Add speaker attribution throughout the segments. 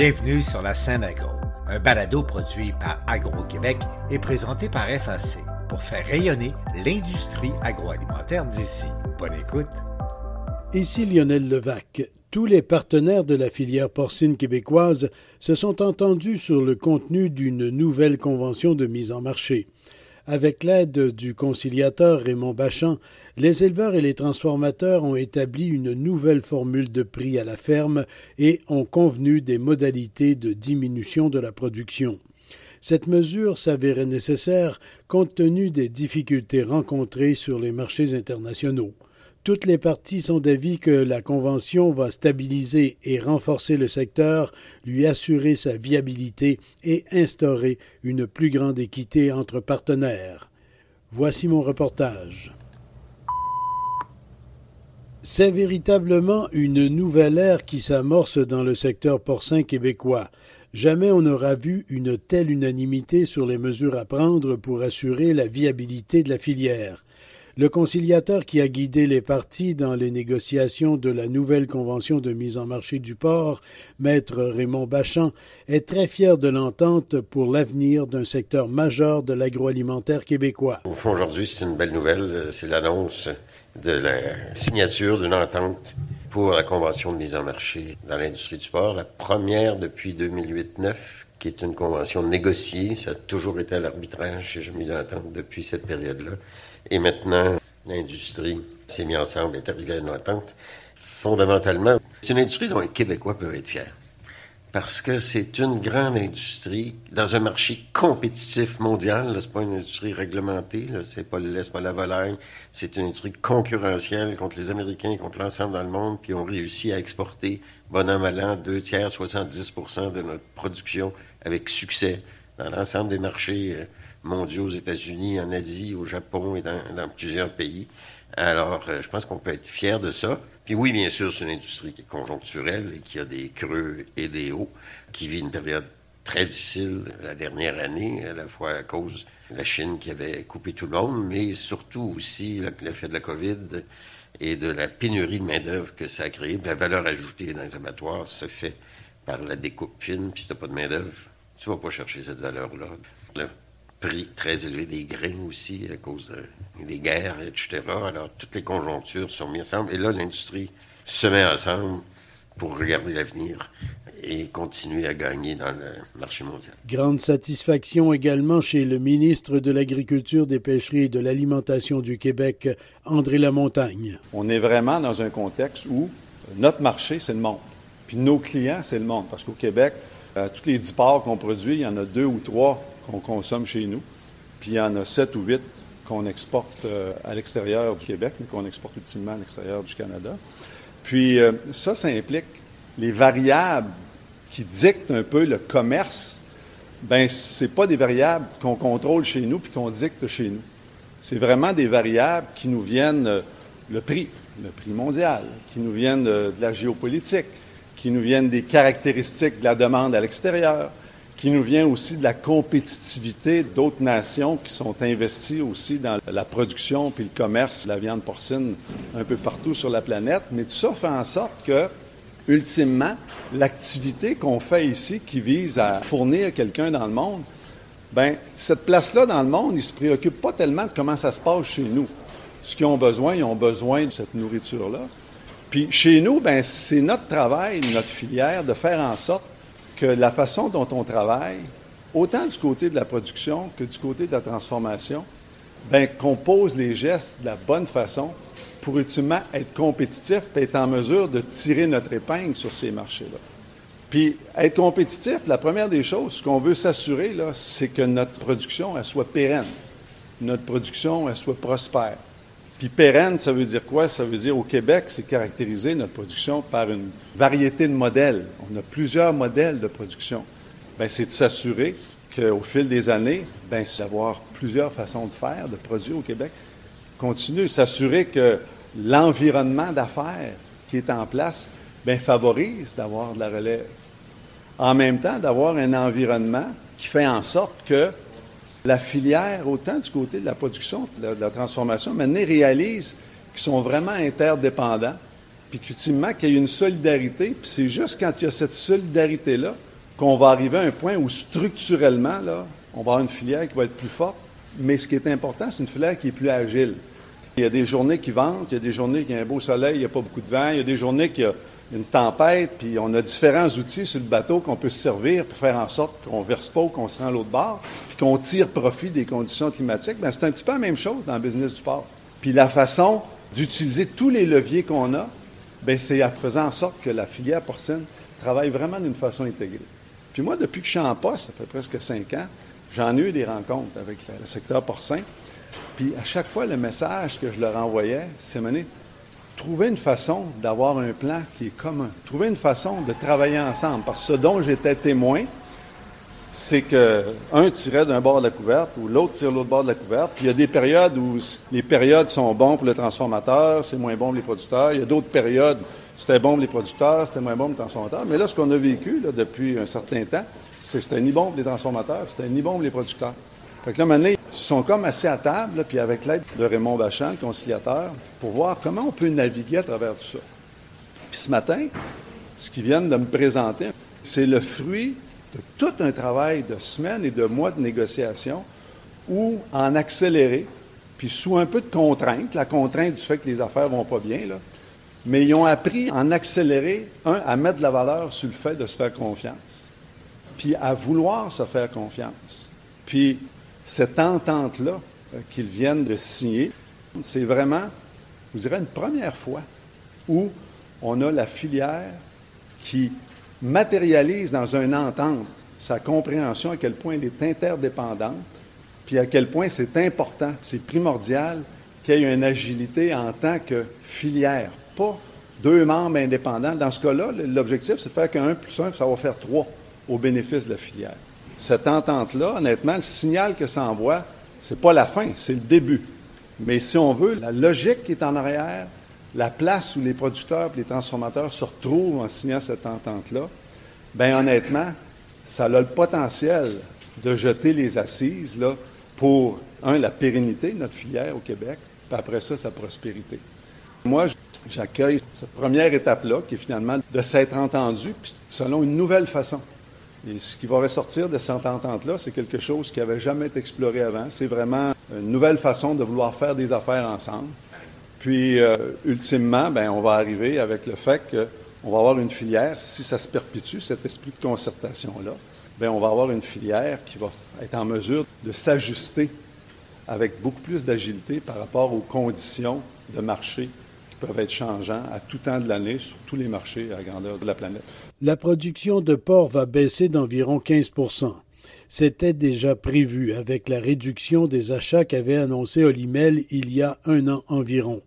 Speaker 1: Bienvenue sur la scène agro, un balado produit par Agro-Québec et présenté par FAC pour faire rayonner l'industrie agroalimentaire d'ici. Bonne écoute.
Speaker 2: Ici Lionel Levac. Tous les partenaires de la filière porcine québécoise se sont entendus sur le contenu d'une nouvelle convention de mise en marché. Avec l'aide du conciliateur Raymond Bachand, les éleveurs et les transformateurs ont établi une nouvelle formule de prix à la ferme et ont convenu des modalités de diminution de la production. Cette mesure s'avérait nécessaire compte tenu des difficultés rencontrées sur les marchés internationaux. Toutes les parties sont d'avis que la Convention va stabiliser et renforcer le secteur, lui assurer sa viabilité et instaurer une plus grande équité entre partenaires. Voici mon reportage. C'est véritablement une nouvelle ère qui s'amorce dans le secteur porcin québécois. Jamais on n'aura vu une telle unanimité sur les mesures à prendre pour assurer la viabilité de la filière. Le conciliateur qui a guidé les partis dans les négociations de la nouvelle convention de mise en marché du port, maître Raymond Bachand, est très fier de l'entente pour l'avenir d'un secteur majeur de l'agroalimentaire québécois.
Speaker 3: Au fond, aujourd'hui, c'est une belle nouvelle. C'est l'annonce de la signature d'une entente pour la convention de mise en marché dans l'industrie du port, la première depuis 2008-9 qui est une convention négociée. Ça a toujours été à l'arbitrage, j'ai jamais eu d'entente depuis cette période-là. Et maintenant, l'industrie s'est mise ensemble, est arrivée à une entente. Fondamentalement, c'est une industrie dont les Québécois peuvent être fiers. Parce que c'est une grande industrie dans un marché compétitif mondial. C'est pas une industrie réglementée. C'est pas le lait, pas la volaille. C'est une industrie concurrentielle contre les Américains, contre l'ensemble dans le monde. Puis on réussit à exporter, bon an, mal an, deux tiers, 70% de notre production avec succès dans l'ensemble des marchés euh, mondiaux aux États-Unis, en Asie, au Japon et dans, plusieurs pays. Alors, euh, je pense qu'on peut être fier de ça. Puis oui, bien sûr, c'est une industrie qui est conjoncturelle et qui a des creux et des hauts, qui vit une période très difficile la dernière année, à la fois à cause de la Chine qui avait coupé tout le monde, mais surtout aussi l'effet de la COVID et de la pénurie de main-d'œuvre que ça a créé. La valeur ajoutée dans les abattoirs se fait par la découpe fine, puis si tu pas de main-d'œuvre, tu vas pas chercher cette valeur-là. Le prix très élevé des grains aussi, à cause des guerres, etc. Alors, toutes les conjonctures sont mises ensemble. Et là, l'industrie se met ensemble pour regarder l'avenir et continuer à gagner dans le marché mondial.
Speaker 2: Grande satisfaction également chez le ministre de l'Agriculture, des Pêcheries et de l'Alimentation du Québec, André Lamontagne.
Speaker 4: On est vraiment dans un contexte où notre marché, c'est le monde. Puis nos clients, c'est le monde. Parce qu'au Québec, euh, tous les dix ports qu'on produit, il y en a deux ou trois qu'on consomme chez nous. Puis il y en a sept ou huit qu'on exporte euh, à l'extérieur du Québec, mais qu'on exporte ultimement à l'extérieur du Canada. Puis euh, ça, ça implique les variables qui dictent un peu le commerce. Ben, c'est pas des variables qu'on contrôle chez nous puis qu'on dicte chez nous. C'est vraiment des variables qui nous viennent le prix, le prix mondial, qui nous viennent de la géopolitique, qui nous viennent des caractéristiques de la demande à l'extérieur, qui nous vient aussi de la compétitivité d'autres nations qui sont investies aussi dans la production puis le commerce de la viande porcine un peu partout sur la planète. Mais tout ça fait en sorte que, ultimement, l'activité qu'on fait ici, qui vise à fournir quelqu'un dans le monde, ben cette place-là dans le monde, ils se préoccupent pas tellement de comment ça se passe chez nous. Ce qu'ils ont besoin, ils ont besoin de cette nourriture-là. Puis chez nous, ben, c'est notre travail, notre filière, de faire en sorte que la façon dont on travaille, autant du côté de la production que du côté de la transformation, ben, qu'on pose les gestes de la bonne façon pour ultimement être compétitif et être en mesure de tirer notre épingle sur ces marchés-là. Puis, être compétitif, la première des choses, ce qu'on veut s'assurer, c'est que notre production, elle soit pérenne. Notre production, elle soit prospère. Puis pérenne, ça veut dire quoi? Ça veut dire au Québec, c'est caractérisé notre production par une variété de modèles. On a plusieurs modèles de production. Bien, c'est de s'assurer qu'au fil des années, bien, d'avoir plusieurs façons de faire, de produire au Québec. Continuer, s'assurer que l'environnement d'affaires qui est en place bien, favorise d'avoir de la relève. En même temps, d'avoir un environnement qui fait en sorte que la filière, autant du côté de la production, de la, transformation, maintenant réalise qu'ils sont vraiment interdépendants, puis qu'ultimement, qu'il y a une solidarité, puis c'est juste quand il y a cette solidarité-là qu'on va arriver à un point où structurellement, on va avoir une filière qui va être plus forte, mais ce qui est important, c'est une filière qui est plus agile. Il y a des journées qui ventent, il y a des journées qui y a un beau soleil, il n'y a pas beaucoup de vent, il y a des journées qui a une tempête, puis on a différents outils sur le bateau qu'on peut se servir pour faire en sorte qu'on ne verse pas ou qu'on se rend à l'autre bord, puis qu'on tire profit des conditions climatiques. Bien, c'est un petit peu la même chose dans le business du port. Puis la façon d'utiliser tous les leviers qu'on a, bien, c'est en faisant en sorte que la filière porcine travaille vraiment d'une façon intégrée. Puis moi, depuis que je suis en poste, ça fait presque cinq ans, j'en ai eu des rencontres avec le secteur porcin. Puis à chaque fois, le message que je leur envoyais, c'est mener, trouver une façon d'avoir un plan qui est commun, trouver une façon de travailler ensemble. Parce que ce dont j'étais témoin, c'est qu'un tirait d'un bord de la couverte ou l'autre tire l'autre bord de la couverte. Puis il y a des périodes où les périodes sont bons pour le transformateur, c'est moins bon pour les producteurs. Il y a d'autres périodes c'était bon pour les producteurs, c'était moins bon pour les transformateurs. Mais là, ce qu'on a vécu depuis un certain temps, c'est que c'était ni bon pour les transformateurs, c'était ni bon pour les producteurs. Fait que là, maintenant, sont comme assis à table, puis avec l'aide de Raymond Bachand, le conciliateur, pour voir comment on peut naviguer à travers tout ça. Puis ce matin, ce qu'ils viennent de me présenter, c'est le fruit de tout un travail de semaines et de mois de négociation où, en accéléré, puis sous un peu de contrainte, la contrainte du fait que les affaires vont pas bien, mais ils ont appris en accéléré, un, à mettre de la valeur sur le fait de se faire confiance, puis à vouloir se faire confiance. Puis cette entente-là euh, qu'ils viennent de signer, c'est vraiment, vous dirais, une première fois où on a la filière qui matérialise dans une entente sa compréhension à quel point elle est interdépendante, puis à quel point c'est important, c'est primordial qu'il y ait une agilité en tant que filière, pas deux membres indépendants. Dans ce cas-là, l'objectif, c'est de faire qu'un plus un, ça va faire trois au bénéfice de la filière. Cette entente-là, honnêtement, le signal que ça envoie, c'est pas la fin, c'est le début. Mais si on veut, la logique qui est en arrière, la place où les producteurs et les transformateurs se retrouvent en signant cette entente-là, bien honnêtement, ça a le potentiel de jeter les assises pour, un, la pérennité de notre filière au Québec, puis après ça, sa prospérité. Moi, j'accueille cette première étape-là, qui est finalement de s'être entendu, selon une nouvelle façon. Et ce qui va ressortir de cette entente-là, c'est quelque chose qui n'avait jamais été exploré avant. C'est vraiment une nouvelle façon de vouloir faire des affaires ensemble. Puis, euh, ultimement, ben, on va arriver avec le fait qu'on va avoir une filière, si ça se perpétue, cet esprit de concertation-là, ben, on va avoir une filière qui va être en mesure de s'ajuster avec beaucoup plus d'agilité par rapport aux conditions de marché peuvent être changeants à tout temps de l'année sur tous les marchés à la grandeur de la planète.
Speaker 2: La production de porc va baisser d'environ 15% C'était déjà prévu avec la réduction des achats qu'avait annoncé Olimel il y a un an environ.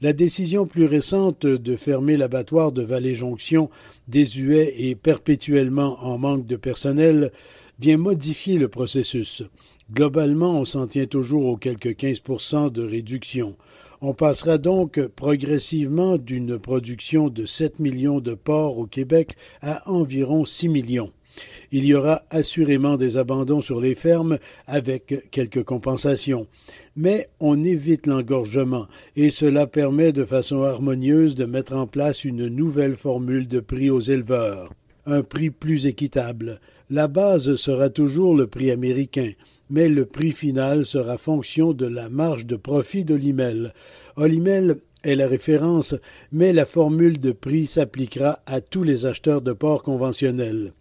Speaker 2: La décision plus récente de fermer l'abattoir de Vallée-Jonction, désuet et perpétuellement en manque de personnel, vient modifier le processus. Globalement, on s'en tient toujours aux quelques 15% de réduction. On passera donc progressivement d'une production de 7 millions de porcs au Québec à environ 6 millions. Il y aura assurément des abandons sur les fermes avec quelques compensations. Mais on évite l'engorgement et cela permet de façon harmonieuse de mettre en place une nouvelle formule de prix aux éleveurs. Un prix plus équitable. La base sera toujours le prix américain, mais le prix final sera fonction de la marge de profit d'Olimel. Olimel est la référence, mais la formule de prix s'appliquera à tous les acheteurs de porc conventionnels.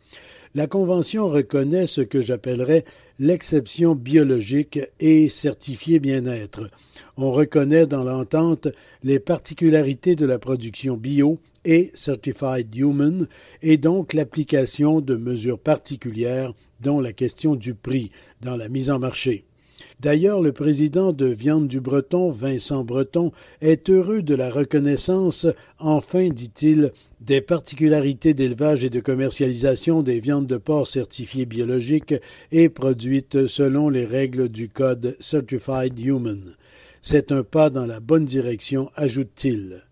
Speaker 2: La Convention reconnaît ce que j'appellerais l'exception biologique et certifié bien-être. On reconnaît dans l'entente les particularités de la production bio et Certified Human, et donc l'application de mesures particulières, dont la question du prix, dans la mise en marché. D'ailleurs, le président de Viande du Breton, Vincent Breton, est heureux de la reconnaissance, enfin, dit-il, des particularités d'élevage et de commercialisation des viandes de porc certifiées biologiques et produites selon les règles du code Certified Human. C'est un pas dans la bonne direction, ajoute-t-il.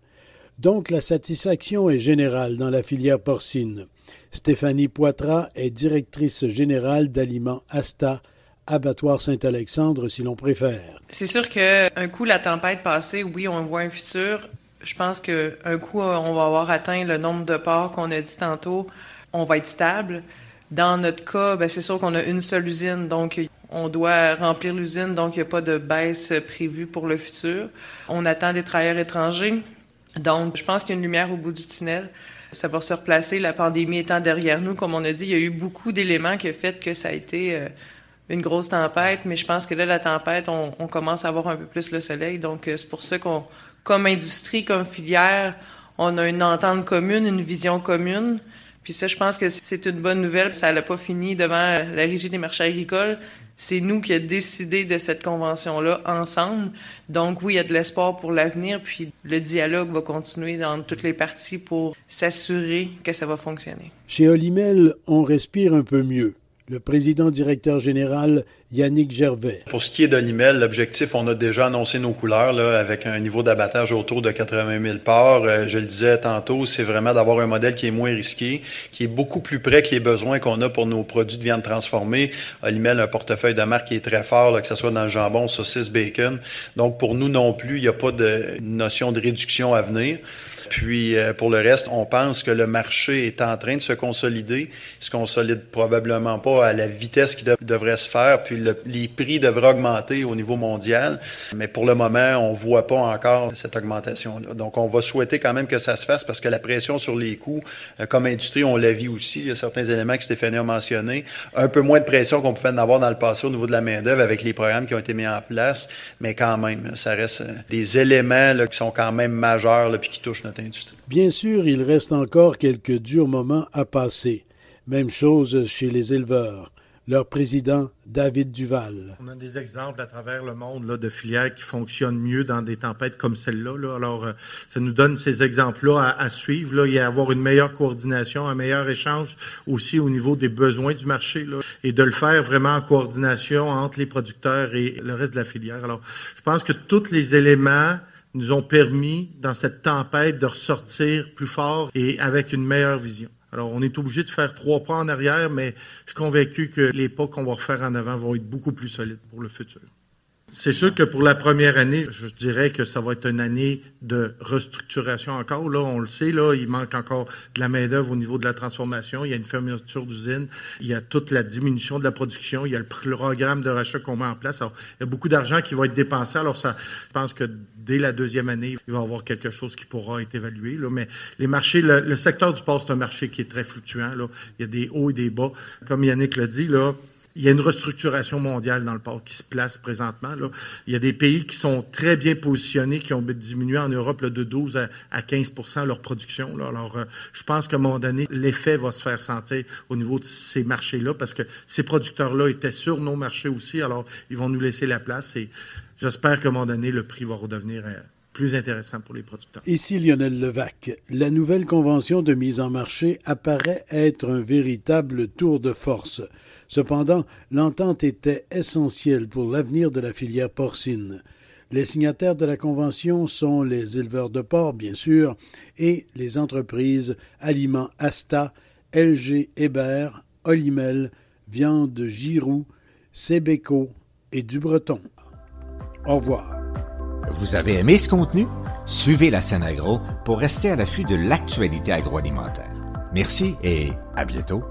Speaker 2: Donc la satisfaction est générale dans la filière porcine. Stéphanie Poitras est directrice générale d'aliments Asta, abattoir Saint-Alexandre si l'on préfère.
Speaker 5: C'est sûr qu'un coup la tempête passée, oui, on voit un futur. Je pense qu'un coup on va avoir atteint le nombre de ports qu'on a dit tantôt, on va être stable. Dans notre cas, ben, c'est sûr qu'on a une seule usine, donc on doit remplir l'usine, donc il n'y a pas de baisse prévue pour le futur. On attend des travailleurs étrangers, donc je pense qu'il y a une lumière au bout du tunnel. Ça va se replacer, la pandémie étant derrière nous. Comme on a dit, il y a eu beaucoup d'éléments qui ont fait que ça a été euh, une grosse tempête, mais je pense que là, la tempête, on, commence à avoir un peu plus le soleil. Donc, euh, c'est pour ça qu'on, comme industrie, comme filière, on a une entente commune, une vision commune. Puis ça, je pense que c'est une bonne nouvelle. Ça n'a pas fini devant la Régie des marchés agricoles. C'est nous qui avons décidé de cette convention-là ensemble. Donc oui, il y a de l'espoir pour l'avenir, puis le dialogue va continuer dans toutes les parties pour s'assurer que ça va fonctionner.
Speaker 2: Chez Olimel, on respire un peu mieux le président directeur général Yannick Gervais.
Speaker 6: Pour ce qui est d'Animel, l'objectif, on a déjà annoncé nos couleurs là, avec un niveau d'abattage autour de 80 000 parts. Je le disais tantôt, c'est vraiment d'avoir un modèle qui est moins risqué, qui est beaucoup plus près que les besoins qu'on a pour nos produits de viande transformée. Alimel a un portefeuille de marque qui est très fort, là, que ce soit dans le jambon, saucisse, bacon. Donc pour nous non plus, il n'y a pas de notion de réduction à venir. Puis euh, pour le reste, on pense que le marché est en train de se consolider. Il se consolide probablement pas à la vitesse qui devrait se faire, puis les prix devraient augmenter au niveau mondial. Mais pour le moment, on voit pas encore cette augmentation-là. Donc on va souhaiter quand même que ça se fasse parce que la pression sur les coûts, euh, comme industrie, on l'a vu aussi. Il y a certains éléments que Stéphanie a mentionnés. Un peu moins de pression qu'on pouvait en avoir dans le passé au niveau de la main-d'œuvre avec les programmes qui ont été mis en place, mais quand même, ça reste euh, des éléments là, qui sont quand même majeurs là, puis qui touchent notre
Speaker 2: Bien sûr, il reste encore quelques durs moments à passer. Même chose chez les éleveurs. Leur président, David Duval.
Speaker 7: On a des exemples à travers le monde là, de filières qui fonctionnent mieux dans des tempêtes comme celle-là. Alors, euh, ça nous donne ces exemples-là à, suivre. Là, et à avoir une meilleure coordination, un meilleur échange aussi au niveau des besoins du marché. Là, et de le faire vraiment en coordination entre les producteurs et le reste de la filière. Alors, je pense que tous les éléments nous ont permis, dans cette tempête, de ressortir plus fort et avec une meilleure vision. Alors, on est obligé de faire trois pas en arrière, mais je suis convaincu que les pas qu'on va refaire en avant vont être beaucoup plus solides pour le futur. C'est sûr que pour la première année, je dirais que ça va être une année de restructuration encore. Là, on le sait, là, il manque encore de la main-d'œuvre au niveau de la transformation. Il y a une fermeture d'usine. Il y a toute la diminution de la production. Il y a le programme de rachat qu'on met en place. Alors, il y a beaucoup d'argent qui va être dépensé. Alors, ça, je pense que dès la deuxième année, il va y avoir quelque chose qui pourra être évalué. Là. Mais les marchés, le, secteur du port, c'est un marché qui est très fluctuant. Là. Il y a des hauts et des bas. Comme Yannick l'a dit, là, il y a une restructuration mondiale dans le port qui se place présentement. Il y a des pays qui sont très bien positionnés, qui ont diminué en Europe de 12 à, 15 leur production. Alors, euh, je pense qu'à un moment donné, l'effet va se faire sentir au niveau de ces marchés-là, parce que ces producteurs-là étaient sur nos marchés aussi, alors ils vont nous laisser la place et j'espère qu'à un moment donné, le prix va redevenir euh, plus intéressant pour les producteurs.
Speaker 2: Ici Lionel Levac. La nouvelle convention de mise en marché apparaît être un véritable tour de force. Cependant, l'entente était essentielle pour l'avenir de la filière porcine. Les signataires de la Convention sont les éleveurs de porc, bien sûr, et les entreprises Aliments Asta, LG Hébert, Olimel, Viande Giroux, Sébeco et du Breton. Au revoir.
Speaker 1: Vous avez aimé ce contenu? Suivez la scène agro pour rester à l'affût de l'actualité agroalimentaire. Merci et à bientôt.